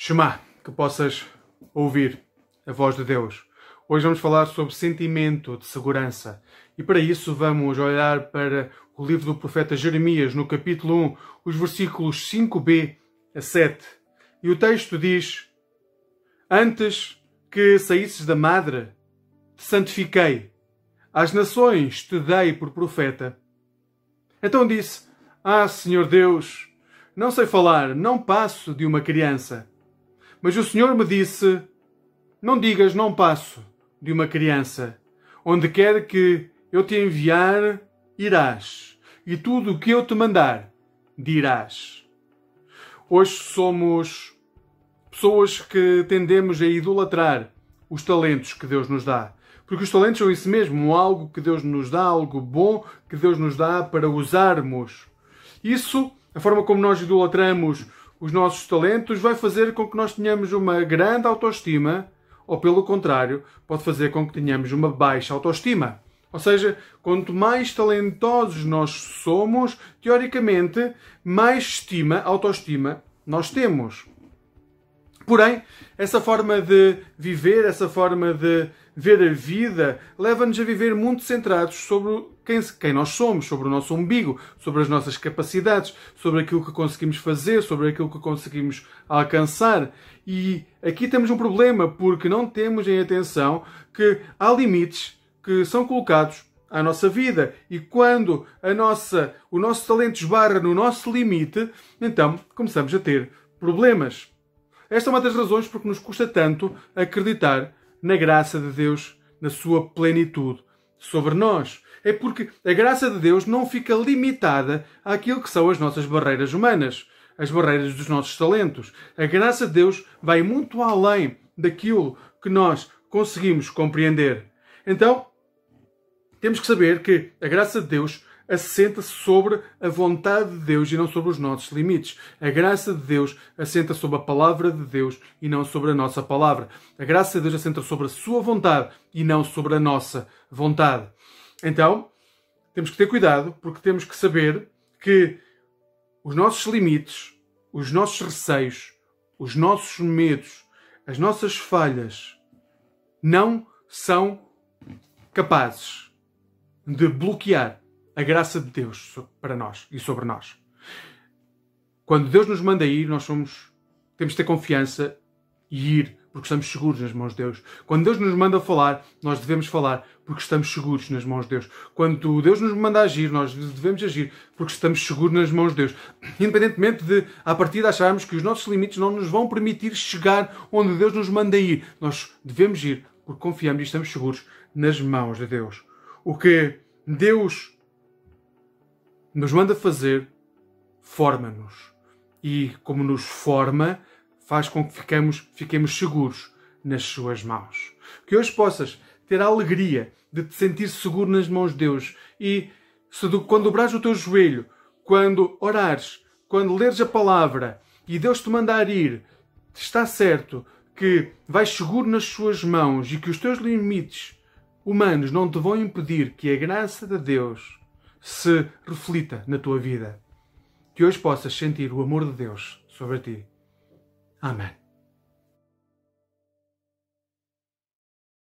Shema, que possas ouvir a voz de Deus. Hoje vamos falar sobre sentimento de segurança. E para isso vamos olhar para o livro do profeta Jeremias, no capítulo 1, os versículos 5b a 7. E o texto diz: Antes que saísses da madre, te santifiquei. Às nações te dei por profeta. Então disse: Ah, Senhor Deus, não sei falar, não passo de uma criança. Mas o Senhor me disse: Não digas não passo de uma criança. Onde quer que eu te enviar, irás, e tudo o que eu te mandar, dirás. Hoje somos pessoas que tendemos a idolatrar os talentos que Deus nos dá. Porque os talentos são isso mesmo, algo que Deus nos dá, algo bom que Deus nos dá para usarmos. Isso, a forma como nós idolatramos os nossos talentos vai fazer com que nós tenhamos uma grande autoestima, ou pelo contrário, pode fazer com que tenhamos uma baixa autoestima. Ou seja, quanto mais talentosos nós somos, teoricamente, mais estima, autoestima nós temos. Porém, essa forma de viver, essa forma de ver a vida, leva-nos a viver muito centrados sobre quem, quem, nós somos, sobre o nosso umbigo, sobre as nossas capacidades, sobre aquilo que conseguimos fazer, sobre aquilo que conseguimos alcançar. E aqui temos um problema, porque não temos em atenção que há limites que são colocados à nossa vida. E quando a nossa, o nosso talento esbarra no nosso limite, então começamos a ter problemas. Esta é uma das razões porque nos custa tanto acreditar na graça de Deus, na sua plenitude sobre nós. É porque a graça de Deus não fica limitada àquilo que são as nossas barreiras humanas, as barreiras dos nossos talentos. A graça de Deus vai muito além daquilo que nós conseguimos compreender. Então, temos que saber que a graça de Deus assenta-se sobre a vontade de Deus e não sobre os nossos limites. A graça de Deus assenta sobre a palavra de Deus e não sobre a nossa palavra. A graça de Deus assenta sobre a sua vontade e não sobre a nossa vontade. Então, temos que ter cuidado porque temos que saber que os nossos limites, os nossos receios, os nossos medos, as nossas falhas não são capazes de bloquear a graça de Deus para nós e sobre nós. Quando Deus nos manda ir, nós somos, temos de ter confiança e ir, porque estamos seguros nas mãos de Deus. Quando Deus nos manda falar, nós devemos falar, porque estamos seguros nas mãos de Deus. Quando Deus nos manda agir, nós devemos agir, porque estamos seguros nas mãos de Deus. Independentemente de, a partir de acharmos que os nossos limites não nos vão permitir chegar onde Deus nos manda ir, nós devemos ir, porque confiamos e estamos seguros nas mãos de Deus. O que Deus nos manda fazer, forma-nos. E como nos forma, faz com que ficamos, fiquemos seguros nas suas mãos. Que hoje possas ter a alegria de te sentir seguro nas mãos de Deus e se do, quando dobrares o teu joelho, quando orares, quando leres a palavra e Deus te mandar ir, está certo que vais seguro nas suas mãos e que os teus limites humanos não te vão impedir que a graça de Deus se reflita na tua vida. Que hoje possas sentir o amor de Deus sobre ti. Amém.